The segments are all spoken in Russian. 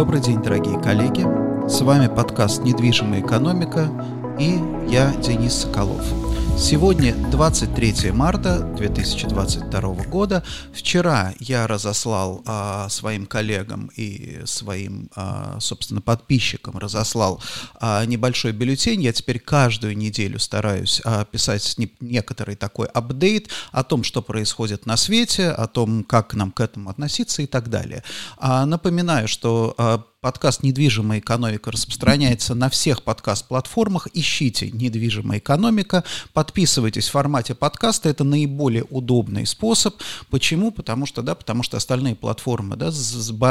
Добрый день, дорогие коллеги. С вами подкаст «Недвижимая экономика» и я, Денис Соколов. Сегодня 23 марта 2022 года. Вчера я разослал а, своим коллегам и своим, а, собственно, подписчикам разослал а, небольшой бюллетень. Я теперь каждую неделю стараюсь а, писать не, некоторый такой апдейт о том, что происходит на свете, о том, как нам к этому относиться и так далее. А, напоминаю, что а, Подкаст «Недвижимая экономика» распространяется на всех подкаст-платформах. Ищите «Недвижимая экономика», подписывайтесь в формате подкаста. Это наиболее удобный способ. Почему? Потому что, да, потому что остальные платформы да,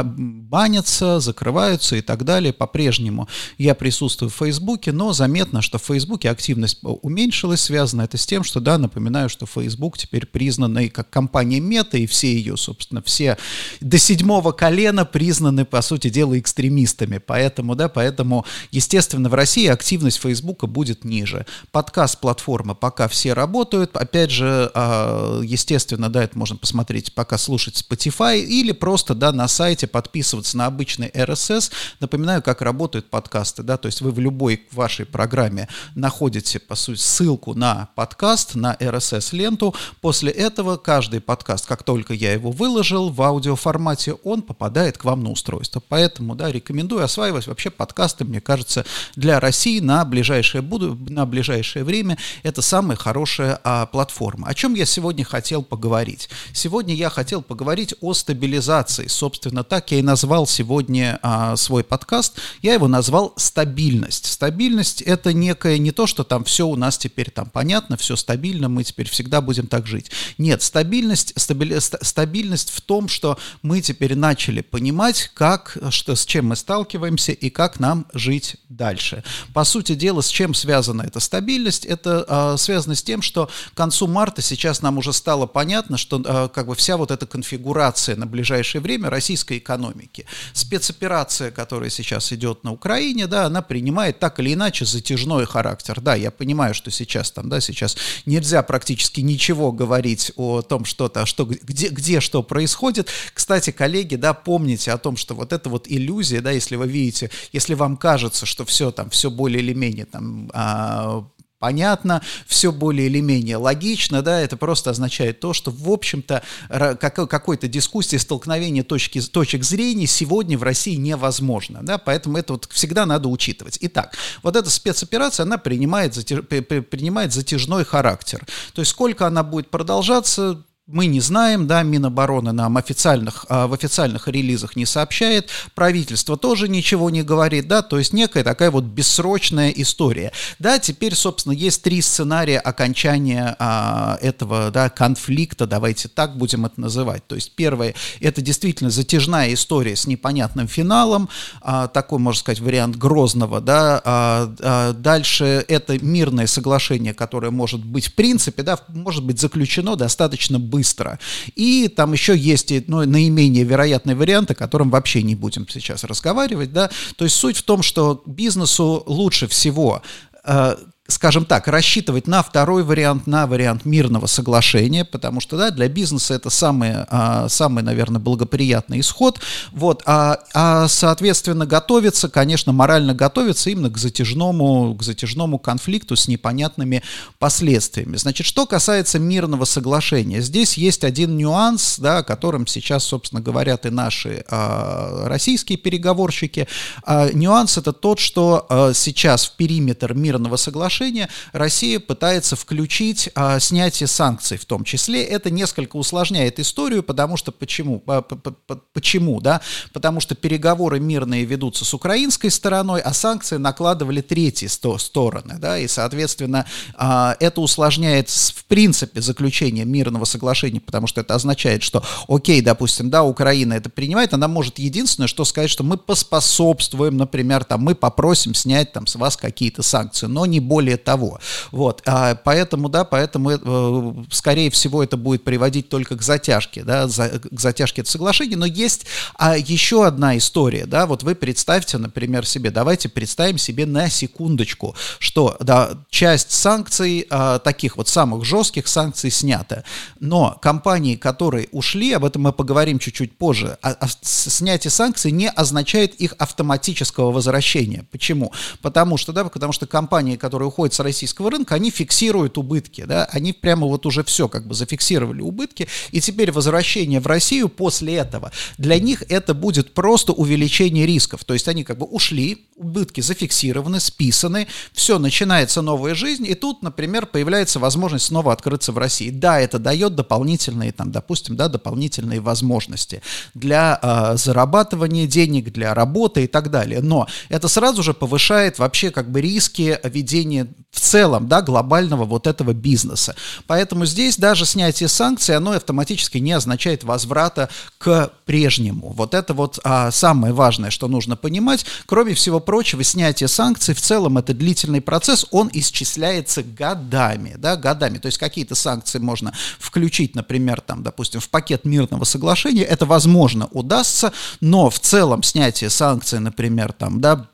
банятся, закрываются и так далее. По-прежнему я присутствую в Фейсбуке, но заметно, что в Фейсбуке активность уменьшилась. Связано это с тем, что, да, напоминаю, что Facebook теперь признанный как компания Мета, и все ее, собственно, все до седьмого колена признаны, по сути дела, экстремистами экстремистами. Поэтому, да, поэтому, естественно, в России активность Фейсбука будет ниже. Подкаст-платформа пока все работают. Опять же, а, естественно, да, это можно посмотреть, пока слушать Spotify или просто, да, на сайте подписываться на обычный RSS. Напоминаю, как работают подкасты, да, то есть вы в любой вашей программе находите, по сути, ссылку на подкаст, на RSS-ленту. После этого каждый подкаст, как только я его выложил в аудиоформате, он попадает к вам на устройство. Поэтому, да, рекомендую осваивать вообще подкасты, мне кажется, для России на ближайшее, буду, на ближайшее время это самая хорошая а, платформа. О чем я сегодня хотел поговорить? Сегодня я хотел поговорить о стабилизации. Собственно, так я и назвал сегодня а, свой подкаст. Я его назвал «Стабильность». Стабильность — это некое не то, что там все у нас теперь там понятно, все стабильно, мы теперь всегда будем так жить. Нет, стабильность, стабили, стабильность в том, что мы теперь начали понимать, как, что, с чем чем мы сталкиваемся и как нам жить дальше. По сути дела, с чем связана эта стабильность? Это э, связано с тем, что к концу марта сейчас нам уже стало понятно, что э, как бы вся вот эта конфигурация на ближайшее время российской экономики, спецоперация, которая сейчас идет на Украине, да, она принимает так или иначе затяжной характер. Да, я понимаю, что сейчас там, да, сейчас нельзя практически ничего говорить о том, что-то, что, где, где что происходит. Кстати, коллеги, да, помните о том, что вот эта вот иллюзия иллюзия, да, если вы видите, если вам кажется, что все там, все более или менее там а, понятно, все более или менее логично, да, это просто означает то, что, в общем-то, какой-то дискуссии, столкновения точки, точек зрения сегодня в России невозможно, да, поэтому это вот всегда надо учитывать. Итак, вот эта спецоперация, она принимает, затяж, принимает затяжной характер, то есть сколько она будет продолжаться, мы не знаем, да, Минобороны нам официальных, а, в официальных релизах не сообщает, правительство тоже ничего не говорит, да, то есть некая такая вот бессрочная история. Да, теперь, собственно, есть три сценария окончания а, этого, да, конфликта, давайте так будем это называть. То есть первое, это действительно затяжная история с непонятным финалом, а, такой, можно сказать, вариант Грозного, да, а, а, дальше это мирное соглашение, которое может быть, в принципе, да, может быть заключено достаточно быстро, быстро. И там еще есть ну, наименее вероятный вариант, о котором вообще не будем сейчас разговаривать. Да? То есть суть в том, что бизнесу лучше всего э, скажем так, рассчитывать на второй вариант, на вариант мирного соглашения, потому что, да, для бизнеса это самый, а, самый наверное, благоприятный исход, вот, а, а, соответственно, готовиться, конечно, морально готовиться именно к затяжному, к затяжному конфликту с непонятными последствиями. Значит, что касается мирного соглашения, здесь есть один нюанс, да, о котором сейчас, собственно, говорят и наши а, российские переговорщики. А, нюанс это тот, что а, сейчас в периметр мирного соглашения соглашения Россия пытается включить а, снятие санкций в том числе. Это несколько усложняет историю, потому что почему? Почему, да? Потому что переговоры мирные ведутся с украинской стороной, а санкции накладывали третьи сто стороны, да, и, соответственно, а, это усложняет в принципе заключение мирного соглашения, потому что это означает, что, окей, допустим, да, Украина это принимает, она может единственное, что сказать, что мы поспособствуем, например, там, мы попросим снять там с вас какие-то санкции, но не более более того. Вот, а поэтому, да, поэтому, э, скорее всего, это будет приводить только к затяжке, да, за, к затяжке это соглашение, но есть а, еще одна история, да, вот вы представьте, например, себе, давайте представим себе на секундочку, что, да, часть санкций, а, таких вот самых жестких санкций снята, но компании, которые ушли, об этом мы поговорим чуть-чуть позже, а, а, снятие санкций не означает их автоматического возвращения. Почему? Потому что, да, потому что компании, которые уходят с российского рынка, они фиксируют убытки, да, они прямо вот уже все как бы зафиксировали убытки, и теперь возвращение в Россию после этого, для них это будет просто увеличение рисков, то есть они как бы ушли, убытки зафиксированы, списаны, все, начинается новая жизнь, и тут, например, появляется возможность снова открыться в России. Да, это дает дополнительные, там, допустим, да, дополнительные возможности для э, зарабатывания денег, для работы и так далее, но это сразу же повышает вообще как бы риски ведения в целом, да, глобального вот этого бизнеса. Поэтому здесь даже снятие санкций, оно автоматически не означает возврата к прежнему. Вот это вот а, самое важное, что нужно понимать. Кроме всего прочего, снятие санкций в целом это длительный процесс, он исчисляется годами, да, годами. То есть какие-то санкции можно включить, например, там, допустим, в пакет мирного соглашения, это возможно удастся, но в целом снятие санкций, например, там, да,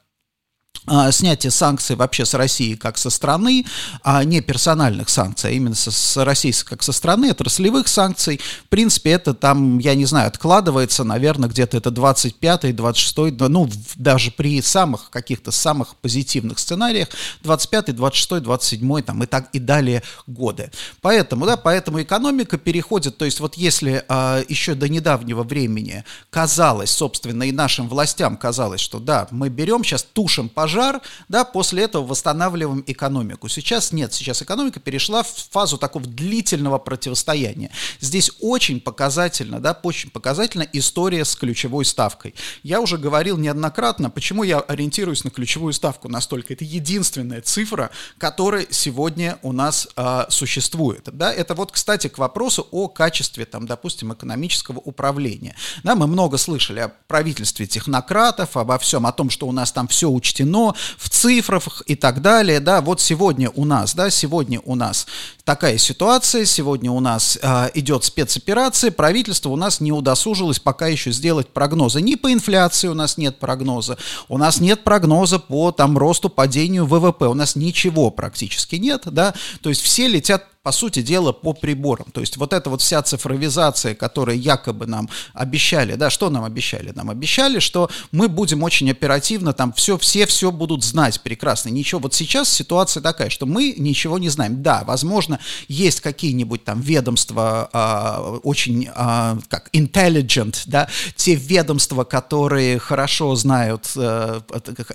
снятие санкций вообще с России как со страны, а не персональных санкций, а именно со, с России как со страны, отраслевых санкций, в принципе, это там, я не знаю, откладывается, наверное, где-то это 25-й, 26-й, ну, даже при самых каких-то самых позитивных сценариях, 25-й, 26-й, 27-й, там, и так и далее годы. Поэтому, да, поэтому экономика переходит, то есть вот если а, еще до недавнего времени казалось, собственно, и нашим властям казалось, что да, мы берем сейчас, тушим пожар, пожар, да, после этого восстанавливаем экономику. Сейчас нет, сейчас экономика перешла в фазу такого длительного противостояния. Здесь очень показательно, да, очень показательна история с ключевой ставкой. Я уже говорил неоднократно, почему я ориентируюсь на ключевую ставку настолько. Это единственная цифра, которая сегодня у нас э, существует. Да? Это вот, кстати, к вопросу о качестве, там, допустим, экономического управления. Да, мы много слышали о правительстве технократов, обо всем, о том, что у нас там все учтено, в цифрах и так далее, да, вот сегодня у нас, да, сегодня у нас такая ситуация, сегодня у нас э, идет спецоперация, правительство у нас не удосужилось пока еще сделать прогнозы, ни по инфляции у нас нет прогноза, у нас нет прогноза по там росту, падению ВВП, у нас ничего практически нет, да, то есть все летят по сути дела, по приборам. То есть вот эта вот вся цифровизация, которую якобы нам обещали, да, что нам обещали? Нам обещали, что мы будем очень оперативно, там все, все все будут знать прекрасно. Ничего, вот сейчас ситуация такая, что мы ничего не знаем. Да, возможно, есть какие-нибудь там ведомства а, очень, а, как intelligent, да, те ведомства, которые хорошо знают, а,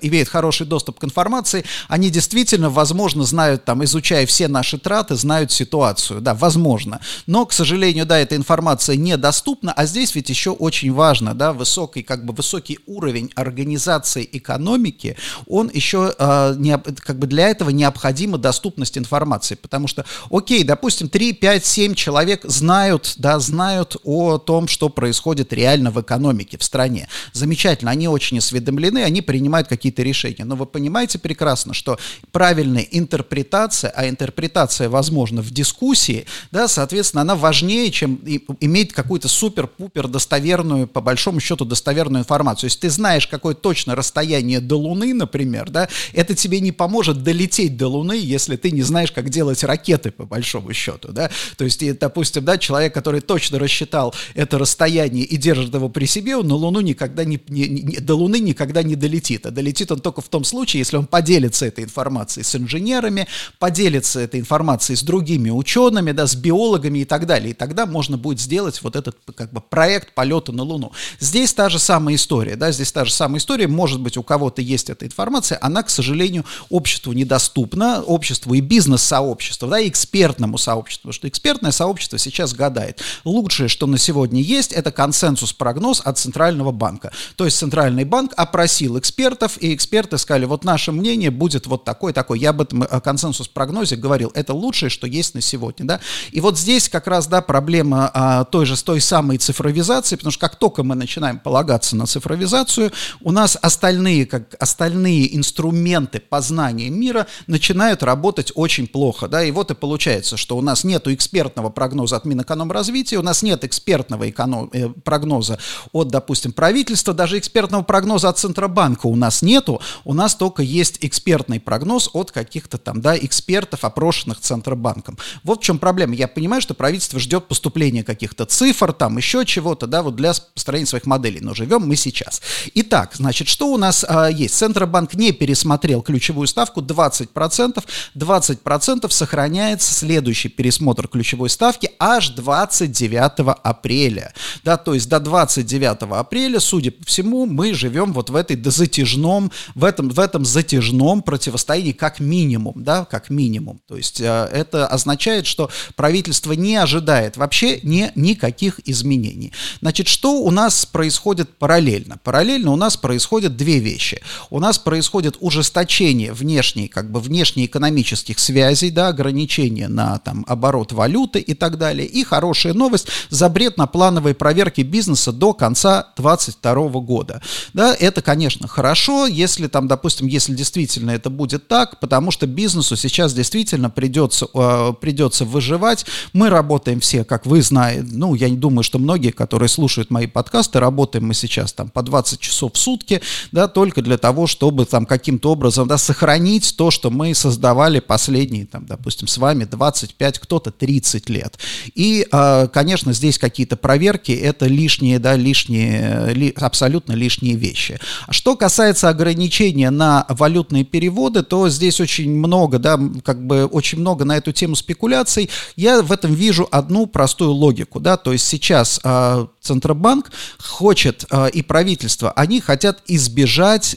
имеют хороший доступ к информации, они действительно, возможно, знают, там, изучая все наши траты, знают ситуацию, да, возможно. Но, к сожалению, да, эта информация недоступна, а здесь ведь еще очень важно, да, высокий, как бы высокий уровень организации экономики, он еще, э, не, как бы для этого необходима доступность информации, потому что, окей, допустим, 3, 5, 7 человек знают, да, знают о том, что происходит реально в экономике, в стране. Замечательно, они очень осведомлены, они принимают какие-то решения, но вы понимаете прекрасно, что правильная интерпретация, а интерпретация возможна в дискуссии, да, соответственно, она важнее, чем иметь какую-то супер-пупер достоверную, по большому счету, достоверную информацию. Если ты знаешь, какое точно расстояние до Луны, например, да, это тебе не поможет долететь до Луны, если ты не знаешь, как делать ракеты, по большому счету, да. То есть, и, допустим, да, человек, который точно рассчитал это расстояние и держит его при себе, он на Луну никогда не, не, не до Луны никогда не долетит. А долетит он только в том случае, если он поделится этой информацией с инженерами, поделится этой информацией с другими другими учеными, да, с биологами и так далее. И тогда можно будет сделать вот этот как бы проект полета на Луну. Здесь та же самая история, да, здесь та же самая история. Может быть, у кого-то есть эта информация, она, к сожалению, обществу недоступна, обществу и бизнес-сообществу, да, и экспертному сообществу, потому что экспертное сообщество сейчас гадает. Лучшее, что на сегодня есть, это консенсус-прогноз от Центрального банка. То есть Центральный банк опросил экспертов, и эксперты сказали, вот наше мнение будет вот такое-такое. Я об этом э, консенсус-прогнозе говорил. Это лучшее, что есть есть на сегодня, да. И вот здесь как раз, да, проблема а, той же, с той самой цифровизации, потому что как только мы начинаем полагаться на цифровизацию, у нас остальные, как остальные инструменты познания мира начинают работать очень плохо, да, и вот и получается, что у нас нет экспертного прогноза от Минэкономразвития, у нас нет экспертного эконом, э, прогноза от, допустим, правительства, даже экспертного прогноза от Центробанка у нас нету, у нас только есть экспертный прогноз от каких-то там, да, экспертов, опрошенных Центробанком. Вот в чем проблема. Я понимаю, что правительство ждет поступления каких-то цифр, там еще чего-то, да, вот для построения своих моделей, но живем мы сейчас. Итак, значит, что у нас а, есть? Центробанк не пересмотрел ключевую ставку 20%, 20% сохраняется следующий пересмотр ключевой ставки аж 29 апреля. Да, то есть до 29 апреля, судя по всему, мы живем вот в этой затяжном, в этом, в этом затяжном противостоянии как минимум, да, как минимум. То есть э, это означает, что правительство не ожидает вообще не, никаких изменений. Значит, что у нас происходит параллельно? Параллельно у нас происходят две вещи. У нас происходит ужесточение внешней, как бы внешнеэкономических связей, да, ограничения на там оборот валюты и так далее. И хорошая новость, запрет на плановые проверки бизнеса до конца 2022 года. Да, это, конечно, хорошо, если там, допустим, если действительно это будет так, потому что бизнесу сейчас действительно придется, э, придется выживать. Мы работаем все, как вы знаете, ну, я не думаю, что многие, которые слушают мои подкасты, работаем мы сейчас там по 20 часов в сутки, да, только для того, чтобы там каким-то образом, да, сохранить то, что мы создавали последние, там, допустим, с вами 25, кто-то 30 лет. И, э, конечно, здесь какие-то проверки, это лишние, да, лишние, ли, абсолютно лишние вещи. Что касается ограничения на валютные переводы, то здесь очень много, да, как бы очень много на эту тему спекуляций. Я в этом вижу одну простую логику, да, то есть сейчас э, Центробанк хочет э, и правительство, они хотят избежать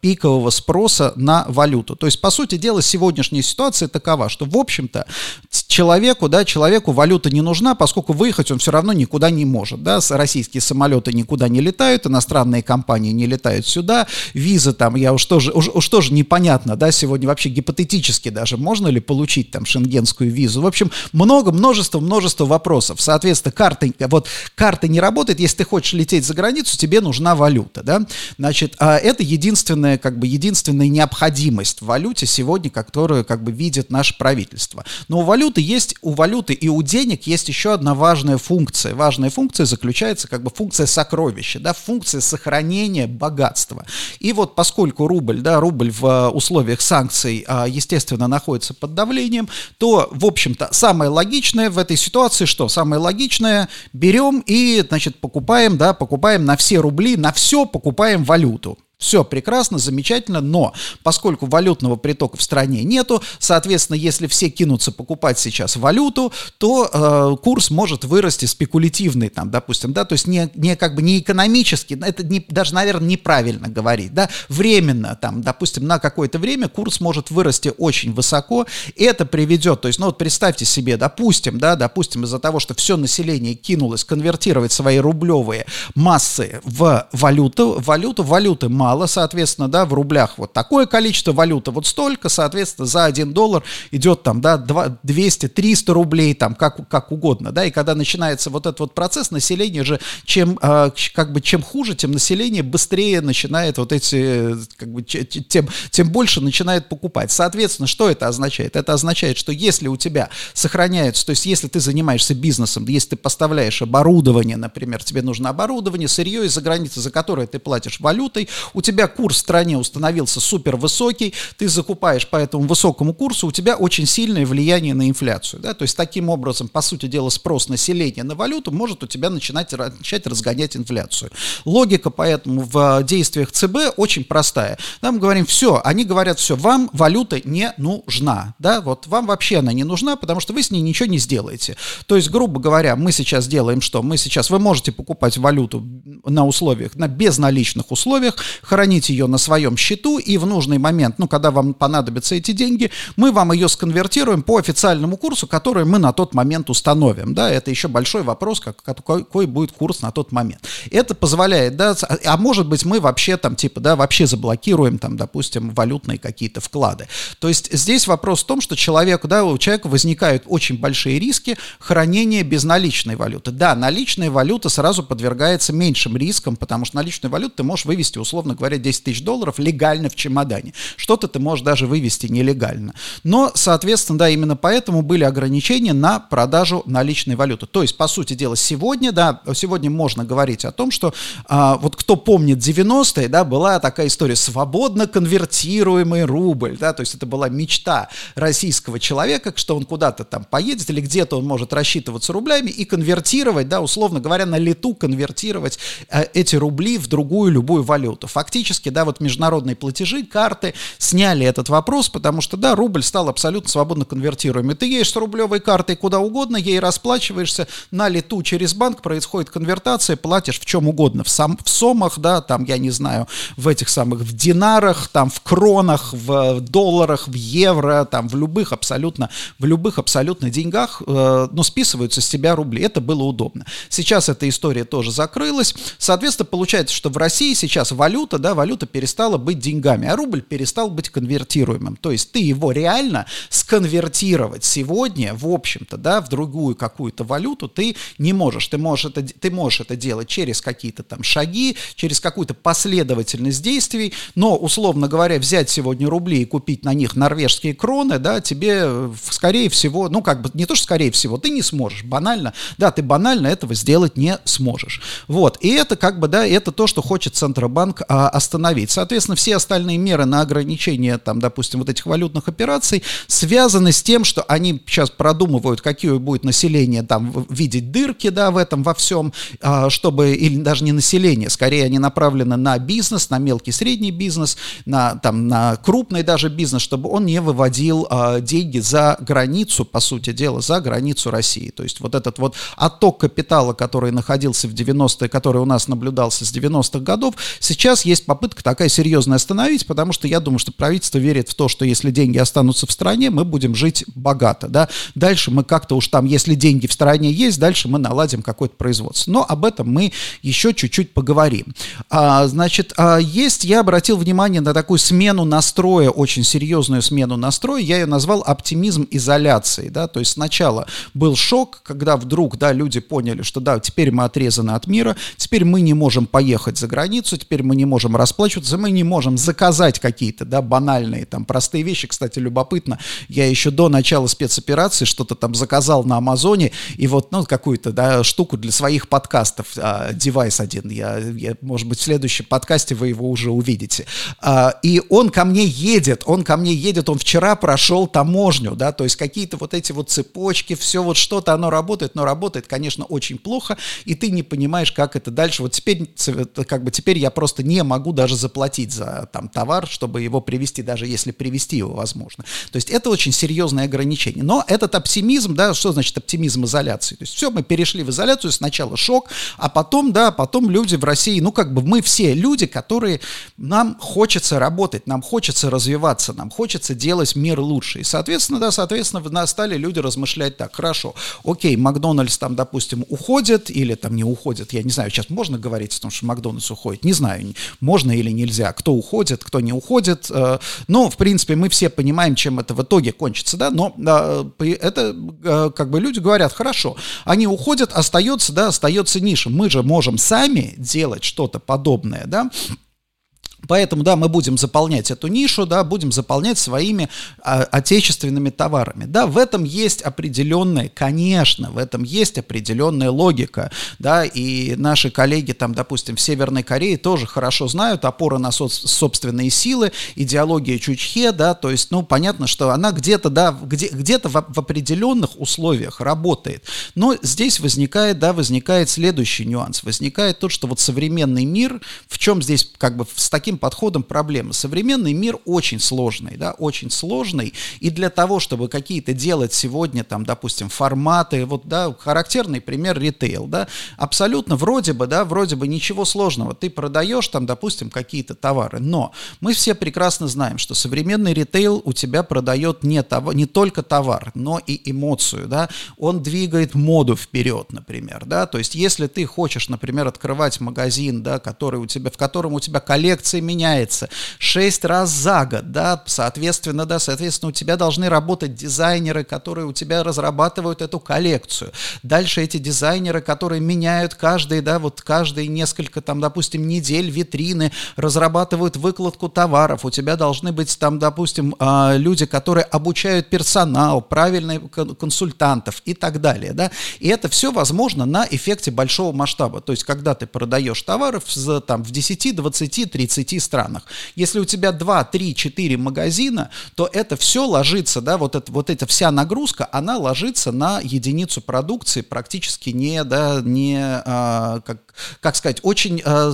пикового спроса на валюту. То есть, по сути дела, сегодняшняя ситуация такова, что, в общем-то, человеку, да, человеку валюта не нужна, поскольку выехать он все равно никуда не может, да, российские самолеты никуда не летают, иностранные компании не летают сюда, визы там, я уж тоже, уж, уж тоже непонятно, да, сегодня вообще гипотетически даже, можно ли получить там шенгенскую визу, в общем, много, множество, множество вопросов, соответственно, карты, вот, карта не работает, если ты хочешь лететь за границу, тебе нужна валюта, да, значит, а это единственное единственная, как бы, единственная необходимость в валюте сегодня, которую, как бы, видит наше правительство. Но у валюты есть, у валюты и у денег есть еще одна важная функция. Важная функция заключается, как бы, функция сокровища, да, функция сохранения богатства. И вот поскольку рубль, да, рубль в э, условиях санкций, а, естественно, находится под давлением, то, в общем-то, самое логичное в этой ситуации, что? Самое логичное, берем и, значит, покупаем, да, покупаем на все рубли, на все покупаем валюту. Все прекрасно, замечательно, но поскольку валютного притока в стране нету, соответственно, если все кинутся покупать сейчас валюту, то э, курс может вырасти спекулятивный, там, допустим, да, то есть не, не как бы не экономически, это не, даже, наверное, неправильно говорить, да, временно, там, допустим, на какое-то время курс может вырасти очень высоко, это приведет, то есть, ну вот представьте себе, допустим, да, допустим, из-за того, что все население кинулось конвертировать свои рублевые массы в валюту, валюту, валюты мало, мало, соответственно, да, в рублях вот такое количество валюты, вот столько, соответственно, за 1 доллар идет там, да, 200-300 рублей, там, как, как угодно, да, и когда начинается вот этот вот процесс, население же, чем, э, как бы, чем хуже, тем население быстрее начинает вот эти, как бы, тем, тем больше начинает покупать. Соответственно, что это означает? Это означает, что если у тебя сохраняются, то есть если ты занимаешься бизнесом, если ты поставляешь оборудование, например, тебе нужно оборудование, сырье из-за границы, за которое ты платишь валютой, у у тебя курс в стране установился супер высокий, ты закупаешь по этому высокому курсу, у тебя очень сильное влияние на инфляцию. Да? То есть таким образом, по сути дела, спрос населения на валюту может у тебя начинать, начать разгонять инфляцию. Логика поэтому в действиях ЦБ очень простая. Да, мы говорим, все, они говорят, все, вам валюта не нужна. Да? Вот вам вообще она не нужна, потому что вы с ней ничего не сделаете. То есть, грубо говоря, мы сейчас делаем что? Мы сейчас, вы можете покупать валюту на условиях, на безналичных условиях, хранить ее на своем счету, и в нужный момент, ну, когда вам понадобятся эти деньги, мы вам ее сконвертируем по официальному курсу, который мы на тот момент установим, да, это еще большой вопрос, как, какой, будет курс на тот момент. Это позволяет, да, а может быть мы вообще там, типа, да, вообще заблокируем там, допустим, валютные какие-то вклады. То есть здесь вопрос в том, что человеку, да, у человека возникают очень большие риски хранения безналичной валюты. Да, наличная валюта сразу подвергается меньшим рискам, потому что наличную валюту ты можешь вывести, условно говоря, 10 тысяч долларов легально в чемодане. Что-то ты можешь даже вывести нелегально. Но, соответственно, да, именно поэтому были ограничения на продажу наличной валюты. То есть, по сути дела, сегодня, да, сегодня можно говорить о том, что а, вот кто помнит 90-е, да, была такая история свободно конвертируемый рубль, да, то есть это была мечта российского человека, что он куда-то там поедет или где-то он может рассчитываться рублями и конвертировать, да, условно говоря, на лету конвертировать э, эти рубли в другую любую валюту. Фактически, да, вот международные платежи, карты сняли этот вопрос, потому что, да, рубль стал абсолютно свободно конвертируемый. Ты едешь с рублевой картой куда угодно, ей расплачиваешься, на лету через банк происходит конвертация, платишь в чем угодно, в, сам, в сомах, да, там, я не знаю, в этих самых, в динарах, там, в кронах, в долларах, в евро, там, в любых абсолютно, в любых абсолютно деньгах, э, ну, списываются с тебя рубли. Это было удобно. Сейчас эта история тоже закрылась. Соответственно, получается, что в России сейчас валюта, да, валюта перестала быть деньгами, а рубль перестал быть конвертируемым. То есть ты его реально сконвертировать сегодня, в общем-то, да, в другую какую-то валюту ты не можешь. Ты можешь это, ты можешь это делать через какие-то там шаги, через какую-то последовательность действий, но, условно говоря, взять сегодня рубли и купить на них норвежские кроны, да, тебе, скорее всего, ну, как бы, не то, что скорее всего, ты не сможешь, банально, да, ты банально этого сделать не сможешь. Вот, и это, как бы, да, это то, что хочет Центробанк а, остановить. Соответственно, все остальные меры на ограничение, там, допустим, вот этих валютных операций связаны с тем, что они сейчас продумывают, какие будет население там видеть дырки, да, в этом, во всем, а, чтобы, или даже не население, скорее они направлены на бизнес, на мелкий средний бизнес, на, там, на крупный даже бизнес, чтобы он не выводил а, деньги за границу, по сути дела, за границу России. То есть вот этот вот отток капитала, который находился в 90-е, который у нас наблюдался с 90-х годов, сейчас есть попытка такая серьезная остановить, потому что я думаю, что правительство верит в то, что если деньги останутся в стране, мы будем жить богато, да. Дальше мы как-то уж там, если деньги в стране есть, дальше мы наладим какое-то производство. Но об этом мы еще чуть-чуть поговорим. А, значит, а есть, я обратил внимание на такую смену настроя, очень серьезную смену настроя, я ее назвал оптимизм изоляции, да, то есть сначала был шок, когда вдруг, да, люди поняли, что да, теперь мы отрезаны от мира, теперь мы не можем поехать за границу, теперь мы не можем расплачиваться, мы не можем заказать какие-то, да, банальные, там, простые вещи, кстати, любопытно, я еще до начала спецоперации что-то там заказал на Амазоне, и вот, ну, какую-то, да, штуку для своих подкастов, а, девайс один, я, я, может быть, в следующем подкасте вы его уже увидите, а, и он ко мне едет, он ко мне едет, он вчера прошел таможню, да, то есть какие-то вот эти вот цепочки, все вот что-то, оно работает, но работает, конечно, очень плохо, и ты не понимаешь, как это дальше. Вот теперь, как бы теперь я просто не могу даже заплатить за там товар, чтобы его привезти, даже если привезти его возможно. То есть это очень серьезное ограничение. Но этот оптимизм, да, что значит оптимизм изоляции? То есть все, мы перешли в изоляцию, сначала шок, а потом, да, потом люди в России, ну как бы мы все люди, которые, нам хочется работать, нам хочется развиваться, нам хочется делать мир лучше. И, соответственно, да, соответственно, стали люди размышлять так, хорошо, окей, Макдональдс там, допустим, уходит или там не уходит, я не знаю, сейчас можно говорить о том, что Макдональдс уходит, не знаю, можно или нельзя, кто уходит, кто не уходит, э, но, в принципе, мы все понимаем, чем это в итоге кончится, да, но это, э, как бы люди говорят, хорошо, они уходят, остается, да, остается ниша, мы же можем сами делать что-то подобное, да, Поэтому, да, мы будем заполнять эту нишу, да, будем заполнять своими а, отечественными товарами. Да, в этом есть определенная, конечно, в этом есть определенная логика, да, и наши коллеги там, допустим, в Северной Корее тоже хорошо знают опора на со- собственные силы, идеология Чучхе, да, то есть, ну, понятно, что она где-то, да, где, где-то в, в определенных условиях работает, но здесь возникает, да, возникает следующий нюанс, возникает то, что вот современный мир, в чем здесь как бы с таким таким подходом проблема. Современный мир очень сложный, да, очень сложный, и для того, чтобы какие-то делать сегодня, там, допустим, форматы, вот, да, характерный пример ритейл, да, абсолютно вроде бы, да, вроде бы ничего сложного. Ты продаешь там, допустим, какие-то товары, но мы все прекрасно знаем, что современный ритейл у тебя продает не, товар, не только товар, но и эмоцию, да, он двигает моду вперед, например, да, то есть если ты хочешь, например, открывать магазин, да, который у тебя, в котором у тебя коллекция меняется 6 раз за год, да, соответственно, да, соответственно, у тебя должны работать дизайнеры, которые у тебя разрабатывают эту коллекцию. Дальше эти дизайнеры, которые меняют каждые, да, вот каждые несколько, там, допустим, недель витрины, разрабатывают выкладку товаров. У тебя должны быть там, допустим, а, люди, которые обучают персонал, правильные консультантов и так далее, да. И это все возможно на эффекте большого масштаба. То есть, когда ты продаешь товары в, там, в 10, 20, 30 странах. Если у тебя 2, 3, 4 магазина, то это все ложится, да, вот, это, вот эта вся нагрузка, она ложится на единицу продукции практически не, да, не, а, как, как сказать, очень, э,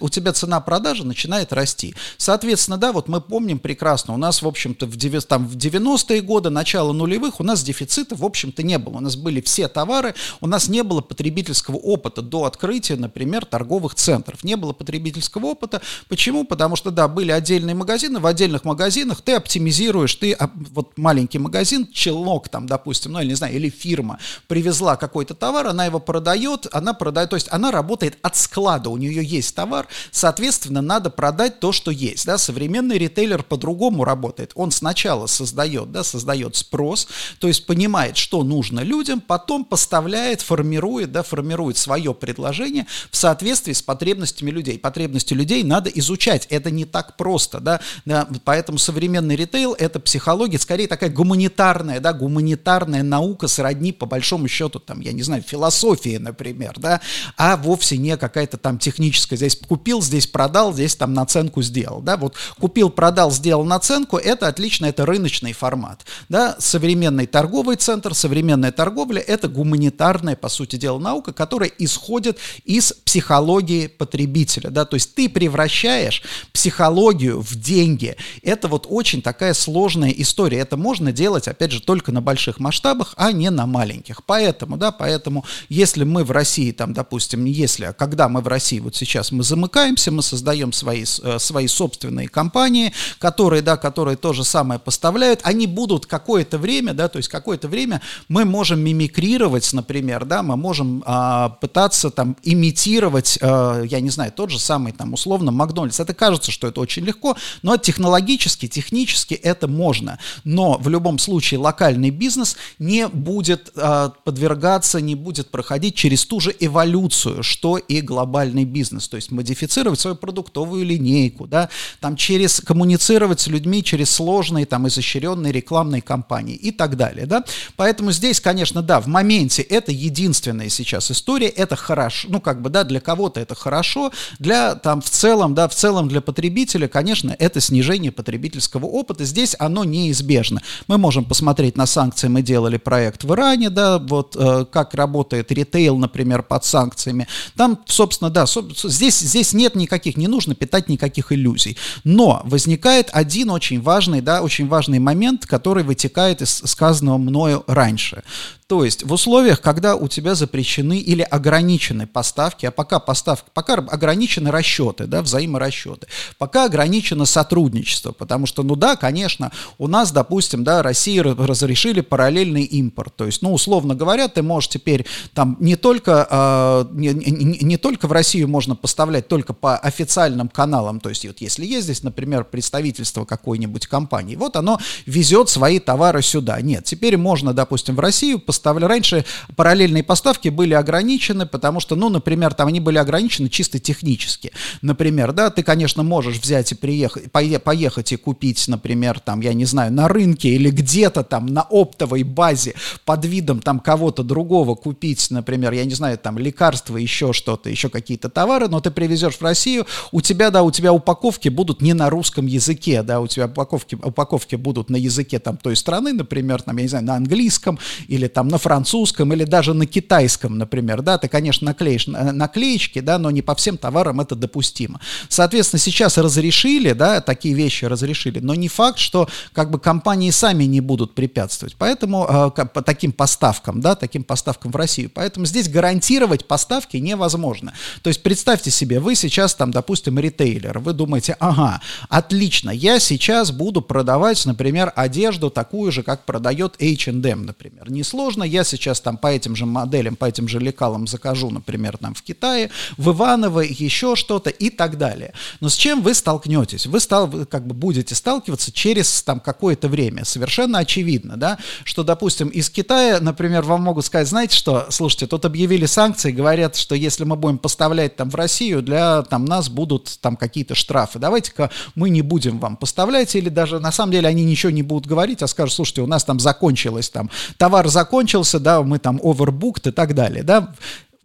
у тебя цена продажи начинает расти. Соответственно, да, вот мы помним прекрасно, у нас, в общем-то, в, там, в 90-е годы, начало нулевых, у нас дефицита, в общем-то, не было. У нас были все товары, у нас не было потребительского опыта до открытия, например, торговых центров. Не было потребительского опыта. Почему? Потому что, да, были отдельные магазины, в отдельных магазинах ты оптимизируешь, ты, вот маленький магазин, челнок там, допустим, ну, я не знаю, или фирма привезла какой-то товар, она его продает, она продает, то есть она работает от склада, у нее есть товар, соответственно, надо продать то, что есть. Да? Современный ритейлер по-другому работает. Он сначала создает, да, создает спрос, то есть понимает, что нужно людям, потом поставляет, формирует, да, формирует свое предложение в соответствии с потребностями людей. Потребности людей надо изучать. Это не так просто, да, да поэтому современный ритейл – это психология, скорее такая гуманитарная, да, гуманитарная наука сродни, по большому счету, там, я не знаю, философии, например, да, а вовсе не какая-то там техническая. Здесь купил, здесь продал, здесь там наценку сделал. Да? Вот купил, продал, сделал наценку, это отлично, это рыночный формат. Да? Современный торговый центр, современная торговля – это гуманитарная, по сути дела, наука, которая исходит из психологии потребителя. Да? То есть ты превращаешь психологию в деньги. Это вот очень такая сложная история. Это можно делать, опять же, только на больших масштабах, а не на маленьких. Поэтому, да, поэтому если мы в России, там, допустим, если, когда мы в России вот сейчас мы замыкаемся, мы создаем свои, э, свои собственные компании, которые, да, которые то же самое поставляют, они будут какое-то время, да, то есть какое-то время мы можем мимикрировать, например, да, мы можем а, пытаться там имитировать, а, я не знаю, тот же самый там условно Макдональдс. Это кажется, что это очень легко, но технологически, технически это можно. Но в любом случае локальный бизнес не будет а, подвергаться, не будет проходить через ту же эволюцию, что и глобальный бизнес, то есть модифицировать свою продуктовую линейку, да, там через коммуницировать с людьми через сложные, там, изощренные рекламные кампании и так далее, да. Поэтому здесь, конечно, да, в моменте это единственная сейчас история, это хорошо, ну, как бы, да, для кого-то это хорошо, для, там, в целом, да, в целом для потребителя, конечно, это снижение потребительского опыта, здесь оно неизбежно. Мы можем посмотреть на санкции, мы делали проект в Иране, да, вот э, как работает ритейл, например, под санкциями, там, собственно, да, здесь, здесь нет никаких, не нужно питать никаких иллюзий. Но возникает один очень важный, да, очень важный момент, который вытекает из сказанного мною раньше. То есть в условиях, когда у тебя запрещены или ограничены поставки, а пока поставки, пока ограничены расчеты, да, взаиморасчеты, пока ограничено сотрудничество, потому что, ну да, конечно, у нас, допустим, да, России разрешили параллельный импорт, то есть, ну, условно говоря, ты можешь теперь там не только, э, не, не, не только в Россию можно поставлять только по официальным каналам, то есть вот если есть здесь, например, представительство какой-нибудь компании, вот оно везет свои товары сюда. Нет, теперь можно, допустим, в Россию поставляли. Раньше параллельные поставки были ограничены, потому что, ну, например, там они были ограничены чисто технически. Например, да, ты, конечно, можешь взять и приехать, поехать и купить, например, там, я не знаю, на рынке или где-то там на оптовой базе под видом там кого-то другого купить, например, я не знаю, там лекарства, еще что-то, еще какие-то товары, но ты привезешь в Россию, у тебя, да, у тебя упаковки будут не на русском языке, да, у тебя упаковки, упаковки будут на языке там той страны, например, там, я не знаю, на английском или там там на французском или даже на китайском, например, да, ты, конечно, наклеишь наклеечки, да, но не по всем товарам это допустимо. Соответственно, сейчас разрешили, да, такие вещи разрешили, но не факт, что как бы компании сами не будут препятствовать. Поэтому э, по таким поставкам, да, таким поставкам в Россию. Поэтому здесь гарантировать поставки невозможно. То есть представьте себе, вы сейчас там, допустим, ритейлер, вы думаете, ага, отлично, я сейчас буду продавать, например, одежду такую же, как продает H&M, например. Несложно, я сейчас там по этим же моделям, по этим же лекалам закажу, например, там в Китае, в Иваново, еще что-то и так далее. Но с чем вы столкнетесь? Вы, стал, как бы будете сталкиваться через там какое-то время. Совершенно очевидно, да, что, допустим, из Китая, например, вам могут сказать, знаете что, слушайте, тут объявили санкции, говорят, что если мы будем поставлять там в Россию, для там нас будут там какие-то штрафы. Давайте-ка мы не будем вам поставлять, или даже на самом деле они ничего не будут говорить, а скажут, слушайте, у нас там закончилось там, товар закончился, да, мы там overbooked и так далее, да.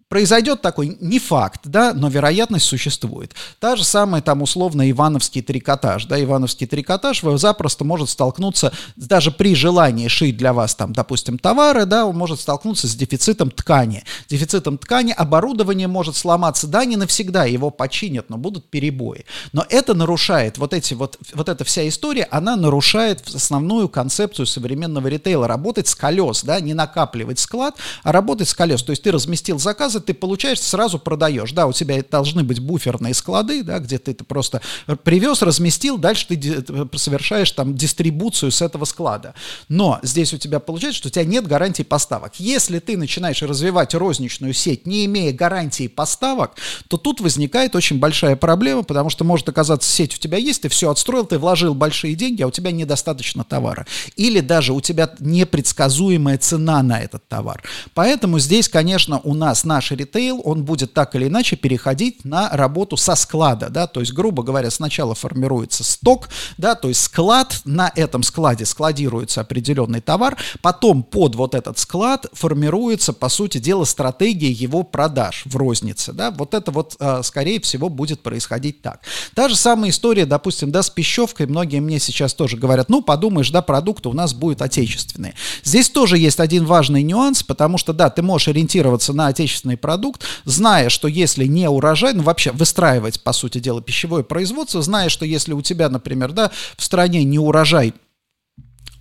Произойдет такой, не факт, да, но вероятность существует. Та же самая там условно ивановский трикотаж, да, ивановский трикотаж вы запросто может столкнуться, даже при желании шить для вас там, допустим, товары, да, он может столкнуться с дефицитом ткани. Дефицитом ткани, оборудование может сломаться, да, не навсегда его починят, но будут перебои. Но это нарушает, вот эти вот, вот эта вся история, она нарушает основную концепцию современного ритейла, работать с колес, да, не накапливать склад, а работать с колес. То есть ты разместил заказы, заказы ты получаешь, сразу продаешь. Да, у тебя должны быть буферные склады, да, где ты это просто привез, разместил, дальше ты совершаешь там дистрибуцию с этого склада. Но здесь у тебя получается, что у тебя нет гарантии поставок. Если ты начинаешь развивать розничную сеть, не имея гарантии поставок, то тут возникает очень большая проблема, потому что может оказаться, сеть у тебя есть, ты все отстроил, ты вложил большие деньги, а у тебя недостаточно товара. Или даже у тебя непредсказуемая цена на этот товар. Поэтому здесь, конечно, у нас наш наш ритейл, он будет так или иначе переходить на работу со склада, да, то есть, грубо говоря, сначала формируется сток, да, то есть склад, на этом складе складируется определенный товар, потом под вот этот склад формируется, по сути дела, стратегия его продаж в рознице, да, вот это вот, а, скорее всего, будет происходить так. Та же самая история, допустим, да, с пищевкой, многие мне сейчас тоже говорят, ну, подумаешь, да, продукты у нас будут отечественные. Здесь тоже есть один важный нюанс, потому что, да, ты можешь ориентироваться на отечественные продукт, зная, что если не урожай, ну вообще выстраивать, по сути дела, пищевое производство, зная, что если у тебя, например, да, в стране не урожай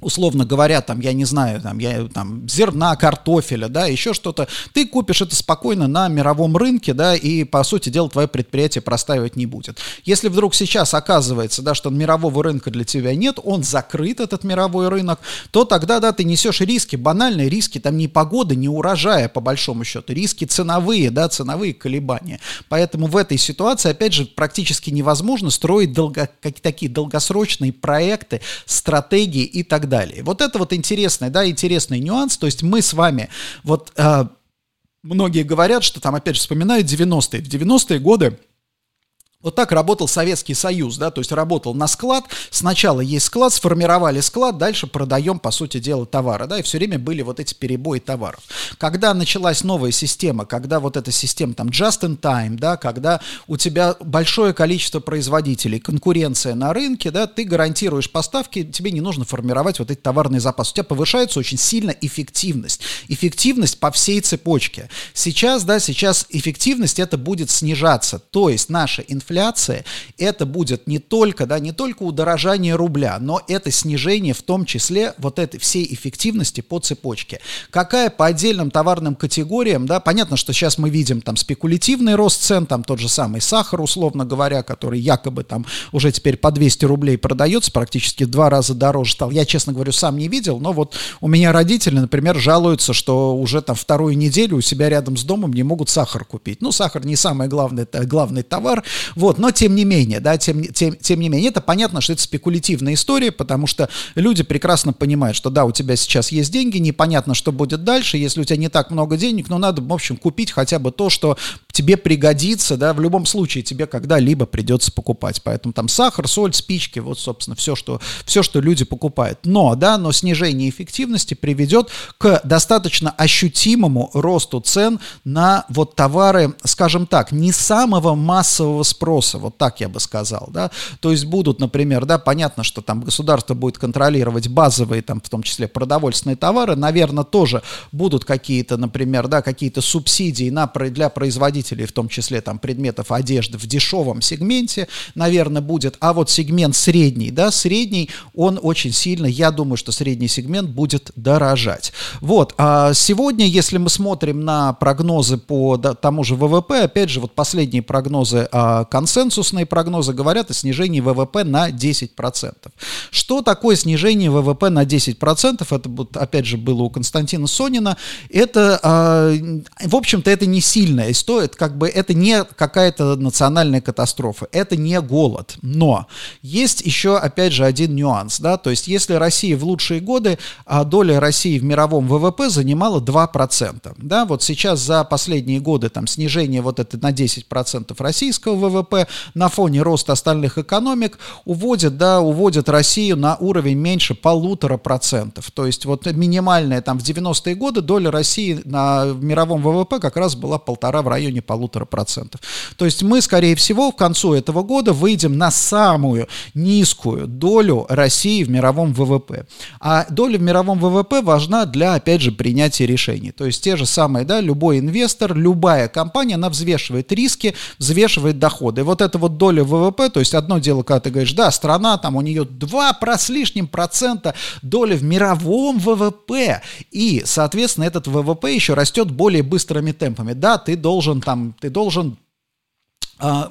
условно говоря, там, я не знаю, там, я, там, зерна, картофеля, да, еще что-то, ты купишь это спокойно на мировом рынке, да, и, по сути дела, твое предприятие простаивать не будет. Если вдруг сейчас оказывается, да, что мирового рынка для тебя нет, он закрыт, этот мировой рынок, то тогда, да, ты несешь риски, банальные риски, там, не погоды, не урожая, по большому счету, риски ценовые, да, ценовые колебания. Поэтому в этой ситуации, опять же, практически невозможно строить долго, как, такие долгосрочные проекты, стратегии и так далее. Вот это вот интересный, да, интересный нюанс. То есть мы с вами, вот э, многие говорят, что там, опять же, вспоминают 90-е. В 90-е годы вот так работал Советский Союз, да, то есть работал на склад, сначала есть склад, сформировали склад, дальше продаем, по сути дела, товары, да, и все время были вот эти перебои товаров. Когда началась новая система, когда вот эта система там just in time, да, когда у тебя большое количество производителей, конкуренция на рынке, да, ты гарантируешь поставки, тебе не нужно формировать вот эти товарные запасы, у тебя повышается очень сильно эффективность, эффективность по всей цепочке. Сейчас, да, сейчас эффективность это будет снижаться, то есть наша инфляция инфляция, это будет не только, да, не только удорожание рубля, но это снижение в том числе вот этой всей эффективности по цепочке. Какая по отдельным товарным категориям, да, понятно, что сейчас мы видим там спекулятивный рост цен, там тот же самый сахар, условно говоря, который якобы там уже теперь по 200 рублей продается, практически в два раза дороже стал. Я, честно говорю, сам не видел, но вот у меня родители, например, жалуются, что уже там вторую неделю у себя рядом с домом не могут сахар купить. Ну, сахар не самый главный, главный товар, вот, но тем не менее, да, тем, тем, тем не менее, это понятно, что это спекулятивная история, потому что люди прекрасно понимают, что да, у тебя сейчас есть деньги, непонятно, что будет дальше, если у тебя не так много денег, но надо, в общем, купить хотя бы то, что тебе пригодится, да, в любом случае тебе когда-либо придется покупать. Поэтому там сахар, соль, спички, вот, собственно, все, что, все, что люди покупают. Но, да, но снижение эффективности приведет к достаточно ощутимому росту цен на вот товары, скажем так, не самого массового спроса, вот так я бы сказал, да, то есть будут, например, да, понятно, что там государство будет контролировать базовые, там, в том числе продовольственные товары, наверное, тоже будут какие-то, например, да, какие-то субсидии на, для производителей, в том числе там предметов одежды в дешевом сегменте, наверное, будет, а вот сегмент средний, да, средний, он очень сильно, я думаю, что средний сегмент будет дорожать. Вот, а сегодня, если мы смотрим на прогнозы по тому же ВВП, опять же, вот последние прогнозы, а, консенсусные прогнозы говорят о снижении ВВП на 10%. Что такое снижение ВВП на 10%? Это, вот, опять же, было у Константина Сонина. Это, а, в общем-то, это не сильная история, это как бы это не какая-то национальная катастрофа, это не голод. Но есть еще, опять же, один нюанс, да, то есть если Россия в лучшие годы, а доля России в мировом ВВП занимала 2%, да, вот сейчас за последние годы там снижение вот это на 10% российского ВВП на фоне роста остальных экономик уводит, да, уводит Россию на уровень меньше полутора процентов, то есть вот минимальная там в 90-е годы доля России на мировом ВВП как раз была полтора в районе полутора процентов. То есть мы, скорее всего, к концу этого года выйдем на самую низкую долю России в мировом ВВП. А доля в мировом ВВП важна для, опять же, принятия решений. То есть те же самые, да, любой инвестор, любая компания, она взвешивает риски, взвешивает доходы. И вот эта вот доля ВВП, то есть одно дело, когда ты говоришь, да, страна, там у нее 2 с лишним процента доля в мировом ВВП, и, соответственно, этот ВВП еще растет более быстрыми темпами. Да, ты должен там, ты должен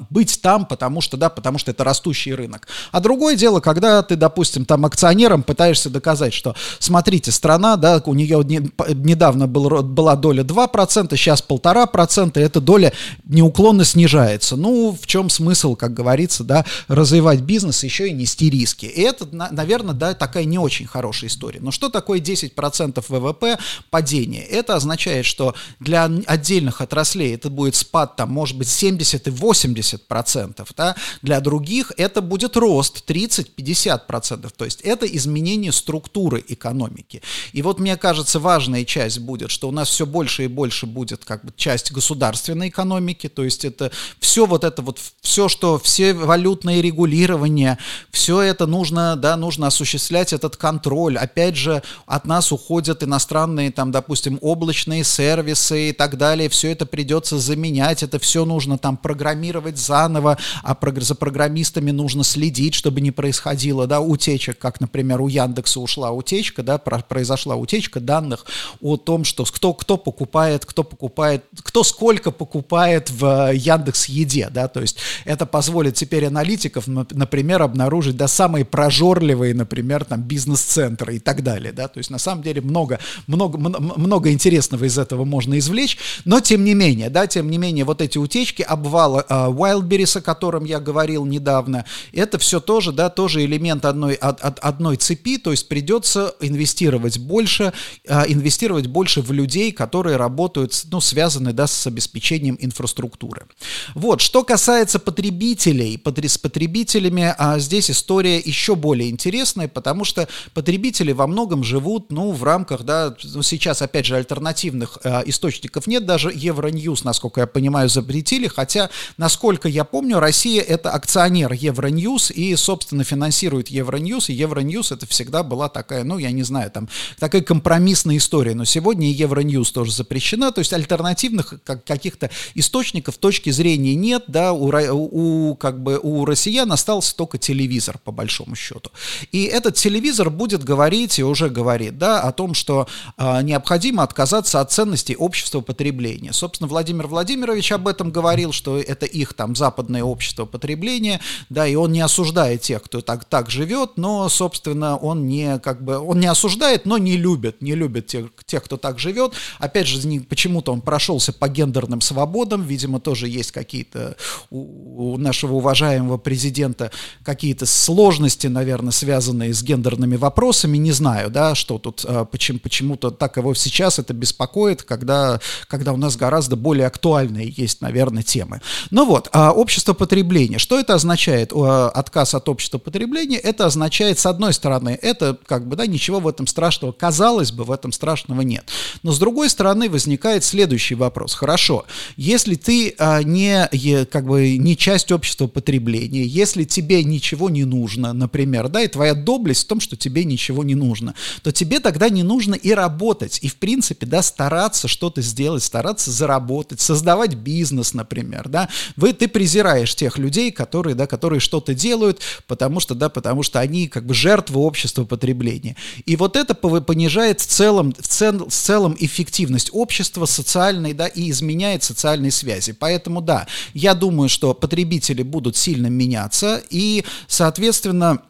быть там, потому что, да, потому что это растущий рынок. А другое дело, когда ты, допустим, там акционерам пытаешься доказать, что, смотрите, страна, да, у нее не, недавно был, была доля 2%, сейчас 1,5%, и эта доля неуклонно снижается. Ну, в чем смысл, как говорится, да, развивать бизнес, еще и нести риски. И это, наверное, да, такая не очень хорошая история. Но что такое 10% ВВП падение? Это означает, что для отдельных отраслей это будет спад, там, может быть, 70 и 80 80%, да? для других это будет рост 30-50%, то есть это изменение структуры экономики. И вот мне кажется, важная часть будет, что у нас все больше и больше будет как бы часть государственной экономики, то есть это все вот это вот, все, что, все валютные регулирования, все это нужно, да, нужно осуществлять этот контроль. Опять же, от нас уходят иностранные, там, допустим, облачные сервисы и так далее, все это придется заменять, это все нужно там программировать, программировать заново, а за программистами нужно следить, чтобы не происходило, да, утечек, как, например, у Яндекса ушла утечка, да, произошла утечка данных о том, что кто, кто покупает, кто покупает, кто сколько покупает в Яндекс Еде, да, то есть это позволит теперь аналитиков, например, обнаружить, да, самые прожорливые, например, там, бизнес-центры и так далее, да, то есть на самом деле много, много, много интересного из этого можно извлечь, но тем не менее, да, тем не менее, вот эти утечки, обвалы Wildberries, о котором я говорил недавно, это все тоже, да, тоже элемент одной, от, от одной цепи, то есть придется инвестировать больше, а, инвестировать больше в людей, которые работают, ну, связаны, да, с обеспечением инфраструктуры. Вот, что касается потребителей, с потребителями, а здесь история еще более интересная, потому что потребители во многом живут, ну, в рамках, да, ну, сейчас, опять же, альтернативных э, источников нет, даже Евроньюз, насколько я понимаю, запретили, хотя Насколько я помню, Россия это акционер Евроньюз и, собственно, финансирует Евроньюз, и Евроньюз это всегда была такая, ну, я не знаю, там, такая компромиссная история, но сегодня Евроньюз тоже запрещена, то есть альтернативных каких-то источников точки зрения нет, да, у, у, как бы, у россиян остался только телевизор, по большому счету. И этот телевизор будет говорить, и уже говорит, да, о том, что э, необходимо отказаться от ценностей общества потребления. Собственно, Владимир Владимирович об этом говорил, что это их там западное общество потребления, да, и он не осуждает тех, кто так, так живет, но, собственно, он не, как бы, он не осуждает, но не любит, не любит тех, тех кто так живет. Опять же, почему-то он прошелся по гендерным свободам, видимо, тоже есть какие-то у, у нашего уважаемого президента какие-то сложности, наверное, связанные с гендерными вопросами, не знаю, да, что тут, а, почему, почему-то так его сейчас это беспокоит, когда, когда у нас гораздо более актуальные есть, наверное, темы. Ну вот, а общество потребления. Что это означает? Отказ от общества потребления, это означает, с одной стороны, это как бы, да, ничего в этом страшного, казалось бы, в этом страшного нет. Но с другой стороны возникает следующий вопрос. Хорошо, если ты а, не, как бы, не часть общества потребления, если тебе ничего не нужно, например, да, и твоя доблесть в том, что тебе ничего не нужно, то тебе тогда не нужно и работать, и в принципе, да, стараться что-то сделать, стараться заработать, создавать бизнес, например, да. Вы, ты презираешь тех людей, которые, да, которые что-то делают, потому что, да, потому что они как бы жертвы общества потребления. И вот это понижает в целом, в, цел, в целом эффективность общества социальной, да, и изменяет социальные связи. Поэтому, да, я думаю, что потребители будут сильно меняться, и, соответственно,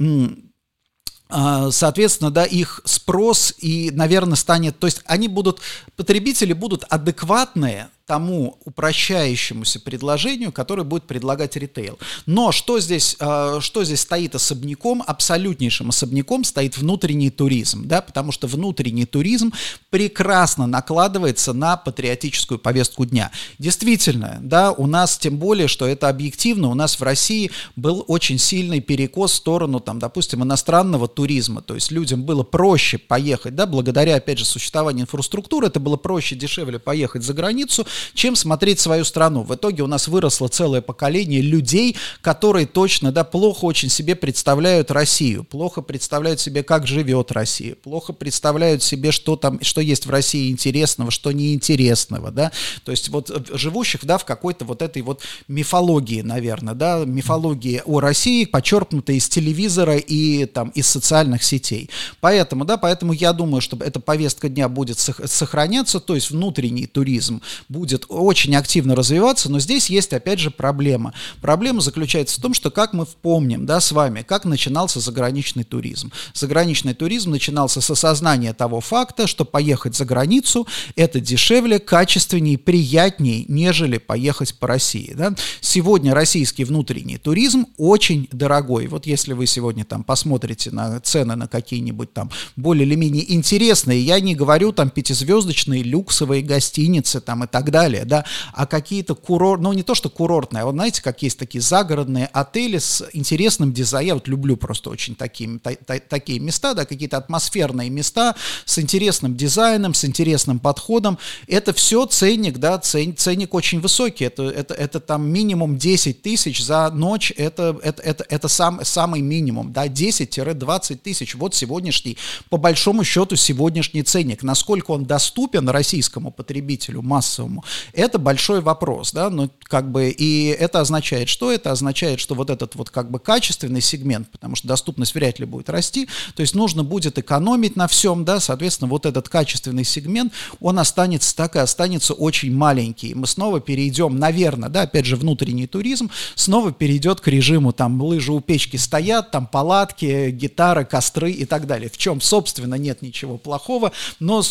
а, соответственно, да, их спрос и, наверное, станет, то есть они будут, потребители будут адекватные тому упрощающемуся предложению, которое будет предлагать ритейл. Но что здесь, э, что здесь стоит особняком, абсолютнейшим особняком стоит внутренний туризм, да, потому что внутренний туризм прекрасно накладывается на патриотическую повестку дня. Действительно, да, у нас, тем более, что это объективно, у нас в России был очень сильный перекос в сторону, там, допустим, иностранного туризма, то есть людям было проще поехать, да, благодаря, опять же, существованию инфраструктуры, это было проще, дешевле поехать за границу, чем смотреть свою страну. В итоге у нас выросло целое поколение людей, которые точно, да, плохо очень себе представляют Россию, плохо представляют себе, как живет Россия, плохо представляют себе, что там, что есть в России интересного, что неинтересного, да, то есть вот живущих, да, в какой-то вот этой вот мифологии, наверное, да, мифологии о России, почерпнутой из телевизора и там из социальных сетей. Поэтому, да, поэтому я думаю, что эта повестка дня будет сохраняться, то есть внутренний туризм будет будет очень активно развиваться, но здесь есть опять же проблема. Проблема заключается в том, что как мы помним, да, с вами, как начинался заграничный туризм. Заграничный туризм начинался с осознания того факта, что поехать за границу это дешевле, качественнее, приятнее, нежели поехать по России. Да? Сегодня российский внутренний туризм очень дорогой. Вот если вы сегодня там посмотрите на цены на какие-нибудь там более или менее интересные, я не говорю там пятизвездочные люксовые гостиницы там и так далее, далее, да, а какие-то курорт, ну не то, что курортные, а вот знаете, как есть такие загородные отели с интересным дизайном, я вот люблю просто очень такие, та, та, такие места, да, какие-то атмосферные места с интересным дизайном, с интересным подходом, это все ценник, да, цен, ценник очень высокий, это, это, это там минимум 10 тысяч за ночь, это, это, это, это сам, самый минимум, да, 10-20 тысяч, вот сегодняшний, по большому счету, сегодняшний ценник, насколько он доступен российскому потребителю массовому, это большой вопрос, да, ну, как бы, и это означает что? Это означает, что вот этот вот как бы качественный сегмент, потому что доступность вряд ли будет расти, то есть нужно будет экономить на всем, да, соответственно, вот этот качественный сегмент, он останется так и останется очень маленький. Мы снова перейдем, наверное, да, опять же, внутренний туризм снова перейдет к режиму, там, лыжи у печки стоят, там, палатки, гитары, костры и так далее, в чем, собственно, нет ничего плохого, но,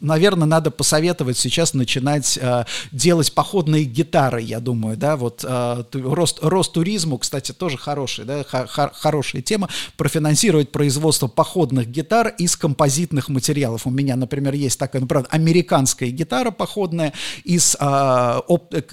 наверное, надо посоветовать сейчас начинать э, делать походные гитары, я думаю, да, вот э, рост, рост туризму, кстати, тоже хороший, да, х- хорошая тема, профинансировать производство походных гитар из композитных материалов. У меня, например, есть такая, например, американская гитара походная из, э,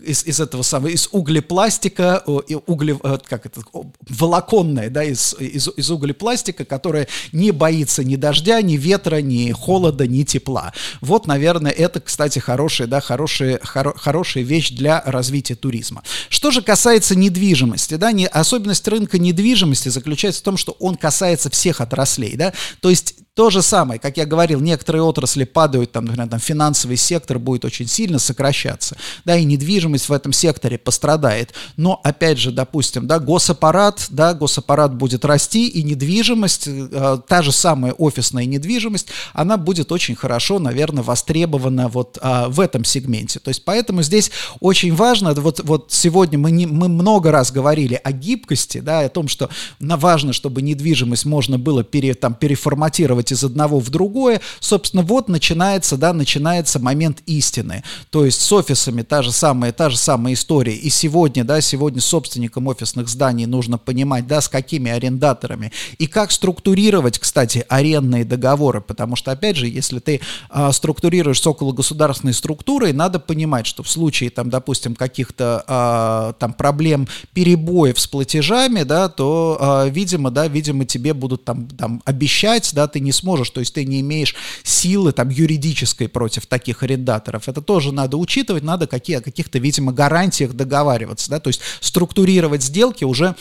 из, из этого самого, из углепластика, угле, э, как это, волоконная, да, из, из, из углепластика, которая не боится ни дождя, ни ветра, ни холода, ни тепла. Вот, наверное, это, кстати, хорошая, да, хорошая хорошая, хоро, хорошая вещь для развития туризма. Что же касается недвижимости, да, не, особенность рынка недвижимости заключается в том, что он касается всех отраслей, да, то есть то же самое, как я говорил, некоторые отрасли падают, там, например, там, финансовый сектор будет очень сильно сокращаться, да, и недвижимость в этом секторе пострадает. Но, опять же, допустим, да, госаппарат, да, госаппарат будет расти, и недвижимость, э, та же самая офисная недвижимость, она будет очень хорошо, наверное, востребована вот э, в этом сегменте. То есть поэтому здесь очень важно, вот, вот сегодня мы, не, мы много раз говорили о гибкости, да, о том, что важно, чтобы недвижимость можно было пере, там, переформатировать из одного в другое. Собственно, вот начинается, да, начинается момент истины. То есть с офисами та же самая, та же самая история. И сегодня, да, сегодня собственникам офисных зданий нужно понимать, да, с какими арендаторами и как структурировать, кстати, арендные договоры, потому что, опять же, если ты а, структурируешь около государственной структурой, надо понимать, что в случае, там, допустим, каких-то а, там проблем, перебоев с платежами, да, то, а, видимо, да, видимо, тебе будут там, там обещать, да, ты не сможешь, то есть ты не имеешь силы там юридической против таких арендаторов. Это тоже надо учитывать, надо какие, о каких-то, видимо, гарантиях договариваться, да, то есть структурировать сделки уже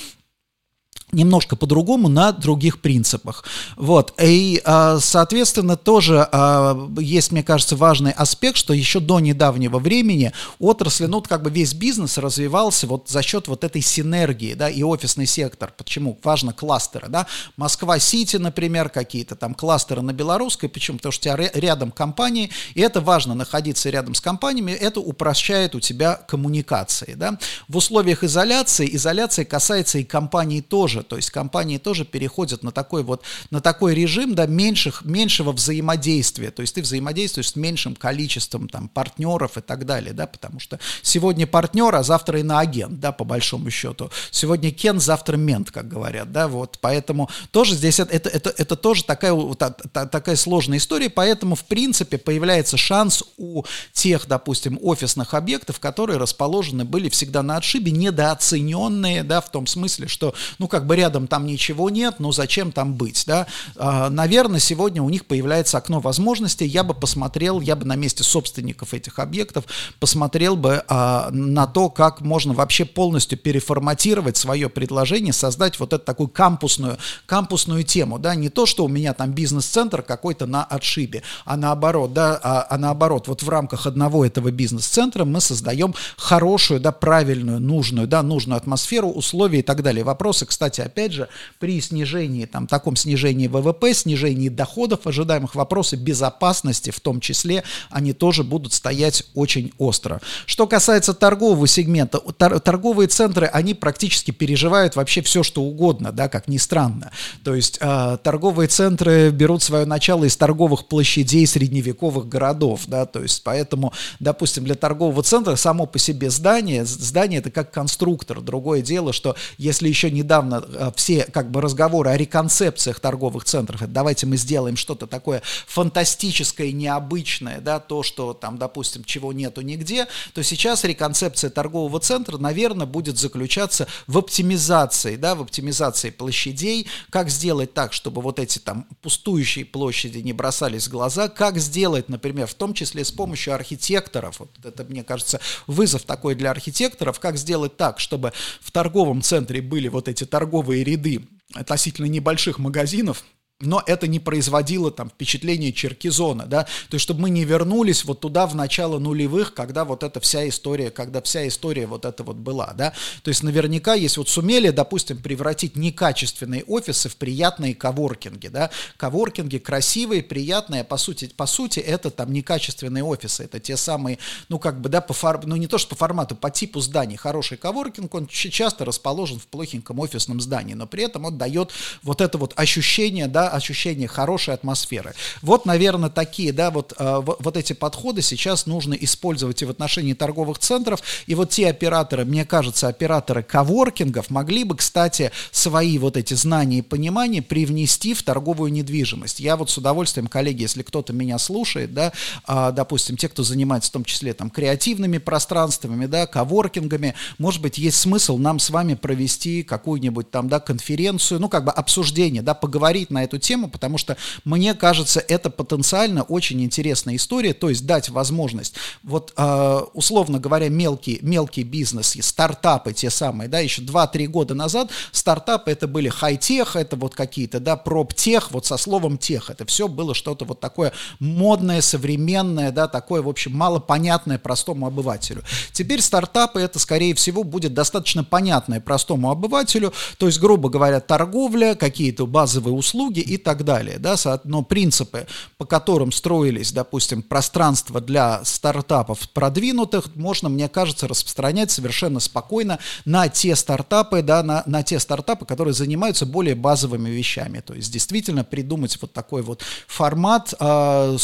немножко по-другому на других принципах. Вот. И, а, соответственно, тоже а, есть, мне кажется, важный аспект, что еще до недавнего времени отрасли, ну, как бы весь бизнес развивался вот за счет вот этой синергии, да, и офисный сектор. Почему? Важно кластеры, да. Москва-Сити, например, какие-то там кластеры на Белорусской, почему? Потому что у тебя рядом компании, и это важно находиться рядом с компаниями, это упрощает у тебя коммуникации, да. В условиях изоляции, изоляция касается и компаний тоже, тоже, то есть компании тоже переходят на такой вот, на такой режим, да, меньших, меньшего взаимодействия, то есть ты взаимодействуешь с меньшим количеством там партнеров и так далее, да, потому что сегодня партнер, а завтра иноагент, да, по большому счету, сегодня кен, завтра мент, как говорят, да, вот, поэтому тоже здесь это, это, это, это тоже такая, та, та, такая сложная история, поэтому, в принципе, появляется шанс у тех, допустим, офисных объектов, которые расположены были всегда на отшибе, недооцененные, да, в том смысле, что, ну, как бы рядом там ничего нет, но зачем там быть, да? А, наверное, сегодня у них появляется окно возможностей, я бы посмотрел, я бы на месте собственников этих объектов посмотрел бы а, на то, как можно вообще полностью переформатировать свое предложение, создать вот эту такую кампусную, кампусную тему, да, не то, что у меня там бизнес-центр какой-то на отшибе, а наоборот, да, а, а наоборот, вот в рамках одного этого бизнес-центра мы создаем хорошую, да, правильную, нужную, да, нужную атмосферу, условия и так далее. Вопросы, кстати, кстати, опять же, при снижении, там, таком снижении ВВП, снижении доходов ожидаемых, вопросы безопасности в том числе, они тоже будут стоять очень остро. Что касается торгового сегмента, торговые центры, они практически переживают вообще все, что угодно, да, как ни странно. То есть э, торговые центры берут свое начало из торговых площадей средневековых городов, да, то есть поэтому, допустим, для торгового центра само по себе здание, здание это как конструктор. Другое дело, что если еще недавно все как бы разговоры о реконцепциях торговых центров, это давайте мы сделаем что-то такое фантастическое, необычное, да, то, что там, допустим, чего нету нигде, то сейчас реконцепция торгового центра, наверное, будет заключаться в оптимизации, да, в оптимизации площадей, как сделать так, чтобы вот эти там пустующие площади не бросались в глаза, как сделать, например, в том числе с помощью архитекторов, вот это, мне кажется, вызов такой для архитекторов, как сделать так, чтобы в торговом центре были вот эти торговые торговые ряды относительно небольших магазинов, но это не производило там впечатление Черкизона, да, то есть чтобы мы не вернулись вот туда в начало нулевых, когда вот эта вся история, когда вся история вот эта вот была, да, то есть наверняка, если вот сумели, допустим, превратить некачественные офисы в приятные коворкинги, да, коворкинги красивые, приятные, по сути, по сути это там некачественные офисы, это те самые, ну как бы, да, по фор... ну не то что по формату, по типу зданий, хороший коворкинг, он часто расположен в плохеньком офисном здании, но при этом он дает вот это вот ощущение, да, ощущение хорошей атмосферы. Вот, наверное, такие, да, вот, э, вот эти подходы сейчас нужно использовать и в отношении торговых центров, и вот те операторы, мне кажется, операторы коворкингов могли бы, кстати, свои вот эти знания и понимания привнести в торговую недвижимость. Я вот с удовольствием, коллеги, если кто-то меня слушает, да, э, допустим, те, кто занимается в том числе там креативными пространствами, да, коворкингами, может быть, есть смысл нам с вами провести какую-нибудь там, да, конференцию, ну, как бы обсуждение, да, поговорить на эту эту тему, потому что мне кажется, это потенциально очень интересная история, то есть дать возможность, вот э, условно говоря, мелкий, мелкий бизнес, стартапы те самые, да, еще 2-3 года назад стартапы это были хай-тех, это вот какие-то, да, проб-тех, вот со словом тех, это все было что-то вот такое модное, современное, да, такое, в общем, малопонятное простому обывателю. Теперь стартапы это, скорее всего, будет достаточно понятное простому обывателю, то есть, грубо говоря, торговля, какие-то базовые услуги, и так далее, да, но принципы, по которым строились, допустим, пространство для стартапов продвинутых, можно, мне кажется, распространять совершенно спокойно на те стартапы, да, на, на те стартапы, которые занимаются более базовыми вещами, то есть действительно придумать вот такой вот формат, э,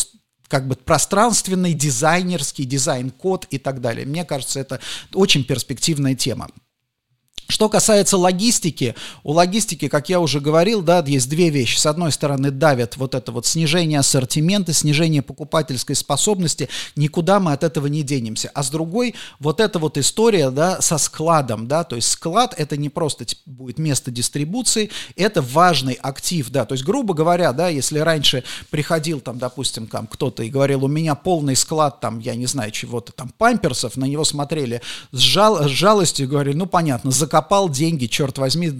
как бы пространственный, дизайнерский, дизайн-код и так далее. Мне кажется, это очень перспективная тема. Что касается логистики, у логистики, как я уже говорил, да, есть две вещи. С одной стороны, давят вот это вот снижение ассортимента, снижение покупательской способности, никуда мы от этого не денемся. А с другой, вот эта вот история, да, со складом, да, то есть склад это не просто будет место дистрибуции, это важный актив, да, то есть, грубо говоря, да, если раньше приходил там, допустим, там кто-то и говорил, у меня полный склад там, я не знаю, чего-то там, памперсов, на него смотрели с, жал, с жалостью и говорили, ну, понятно, закопали закопал деньги, черт возьми,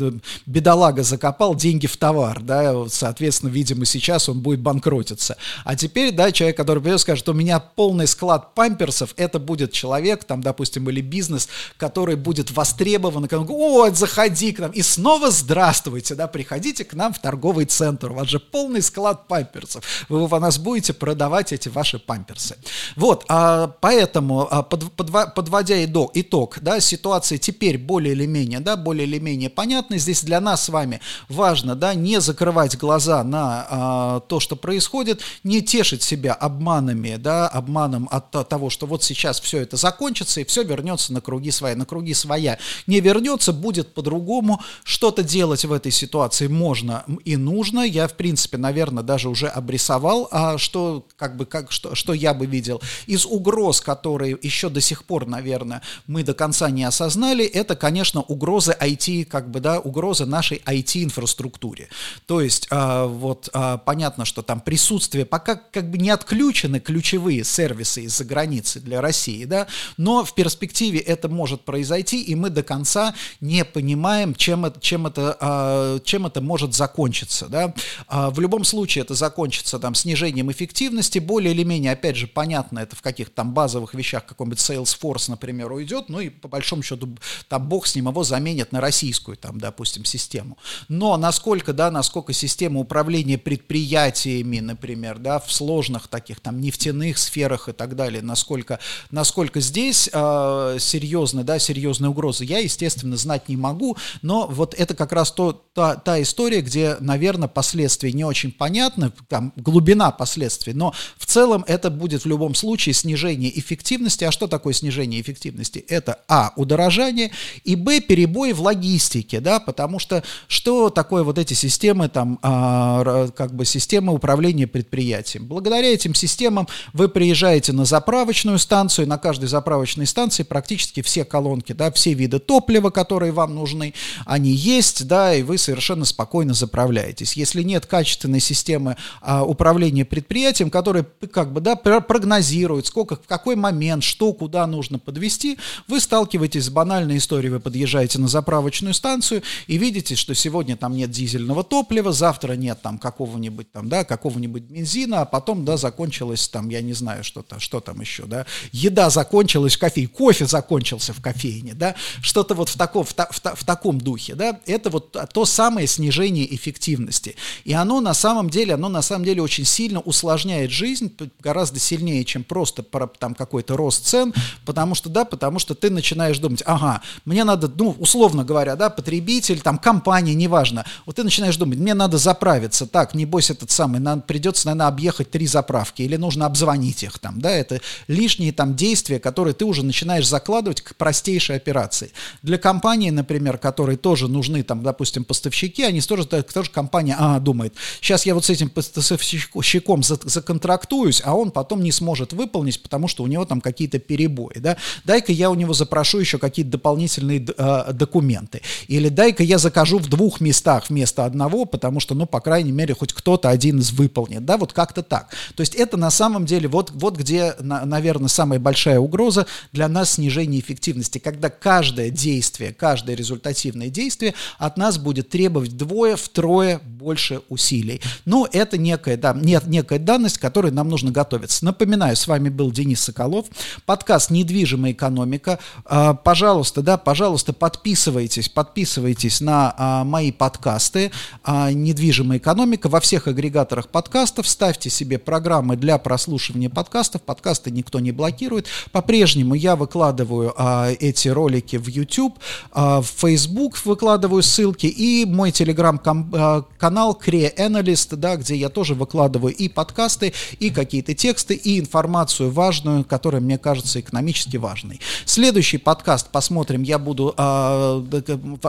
бедолага закопал деньги в товар, да, соответственно, видимо, сейчас он будет банкротиться. А теперь, да, человек, который придет, скажет, у меня полный склад памперсов, это будет человек, там, допустим, или бизнес, который будет востребован, и о, заходи к нам, и снова здравствуйте, да, приходите к нам в торговый центр, у вас же полный склад памперсов, вы у нас будете продавать эти ваши памперсы. Вот, а, поэтому, а, под, под, подводя итог, да, ситуация теперь более или менее более-менее, да, более или менее понятны. Здесь для нас с вами важно, да, не закрывать глаза на а, то, что происходит, не тешить себя обманами, да, обманом от того, что вот сейчас все это закончится и все вернется на круги своя. На круги своя не вернется, будет по-другому. Что-то делать в этой ситуации можно и нужно. Я, в принципе, наверное, даже уже обрисовал, а что, как бы, как, что, что я бы видел. Из угроз, которые еще до сих пор, наверное, мы до конца не осознали, это, конечно, угрозы IT, как бы, да, угрозы нашей IT-инфраструктуре. То есть, э, вот, э, понятно, что там присутствие, пока как бы не отключены ключевые сервисы из-за границы для России, да, но в перспективе это может произойти, и мы до конца не понимаем, чем это, чем это, э, чем это может закончиться, да. Э, в любом случае это закончится там снижением эффективности, более или менее, опять же, понятно, это в каких-то там базовых вещах, какой-нибудь Salesforce, например, уйдет, ну и по большому счету там бог с ним, его заменят на российскую, там, допустим, систему. Но насколько, да, насколько система управления предприятиями, например, да, в сложных таких там нефтяных сферах и так далее, насколько, насколько здесь э, серьезны, да, серьезные угрозы, я, естественно, знать не могу, но вот это как раз то, та, та история, где, наверное, последствия не очень понятны, там, глубина последствий, но в целом это будет в любом случае снижение эффективности. А что такое снижение эффективности? Это, а, удорожание, и, б, перебои в логистике, да, потому что что такое вот эти системы, там, а, как бы системы управления предприятием? Благодаря этим системам вы приезжаете на заправочную станцию, на каждой заправочной станции практически все колонки, да, все виды топлива, которые вам нужны, они есть, да, и вы совершенно спокойно заправляетесь. Если нет качественной системы а, управления предприятием, которая как бы, да, прогнозирует, сколько, в какой момент, что, куда нужно подвести, вы сталкиваетесь с банальной историей, вы подъезжаете приезжаете на заправочную станцию и видите, что сегодня там нет дизельного топлива, завтра нет там какого-нибудь там, да, какого-нибудь бензина, а потом, да, закончилось там, я не знаю, что-то, что там еще, да, еда закончилась в кофе, кофе закончился в кофейне, да, что-то вот в таком, в, в, в таком духе, да, это вот то самое снижение эффективности. И оно на самом деле, оно на самом деле очень сильно усложняет жизнь, гораздо сильнее, чем просто там какой-то рост цен, потому что, да, потому что ты начинаешь думать, ага, мне надо, ну, условно говоря, да, потребитель, там, компания, неважно, вот ты начинаешь думать, мне надо заправиться, так, небось этот самый, нам придется, наверное, объехать три заправки, или нужно обзвонить их там, да, это лишние там действия, которые ты уже начинаешь закладывать к простейшей операции. Для компании, например, которые тоже нужны, там, допустим, поставщики, они тоже, тоже компания, а, думает, сейчас я вот с этим поставщиком законтрактуюсь, а он потом не сможет выполнить, потому что у него там какие-то перебои, да, дай-ка я у него запрошу еще какие-то дополнительные э, документы. Или дай-ка я закажу в двух местах вместо одного, потому что, ну, по крайней мере, хоть кто-то один из выполнит. Да, вот как-то так. То есть это на самом деле вот, вот где, на, наверное, самая большая угроза для нас снижение эффективности, когда каждое действие, каждое результативное действие от нас будет требовать вдвое, втрое больше усилий. Ну, это некая, да, нет, некая данность, которой нам нужно готовиться. Напоминаю, с вами был Денис Соколов, подкаст «Недвижимая экономика». А, пожалуйста, да, пожалуйста, подписывайтесь подписывайтесь, на а, мои подкасты а, «Недвижимая экономика» во всех агрегаторах подкастов. Ставьте себе программы для прослушивания подкастов. Подкасты никто не блокирует. По-прежнему я выкладываю а, эти ролики в YouTube, а, в Facebook выкладываю ссылки и мой телеграм-канал Crea Analyst, да, где я тоже выкладываю и подкасты, и какие-то тексты, и информацию важную, которая мне кажется экономически важной. Следующий подкаст посмотрим, я буду э,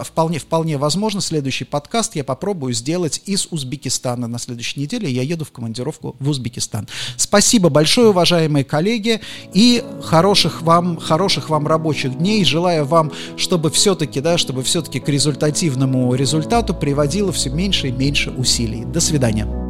вполне, вполне возможно, следующий подкаст я попробую сделать из Узбекистана. На следующей неделе я еду в командировку в Узбекистан. Спасибо большое, уважаемые коллеги, и хороших вам, хороших вам рабочих дней. Желаю вам, чтобы все-таки, да, чтобы все-таки к результативному результату приводило все меньше и меньше усилий. До свидания.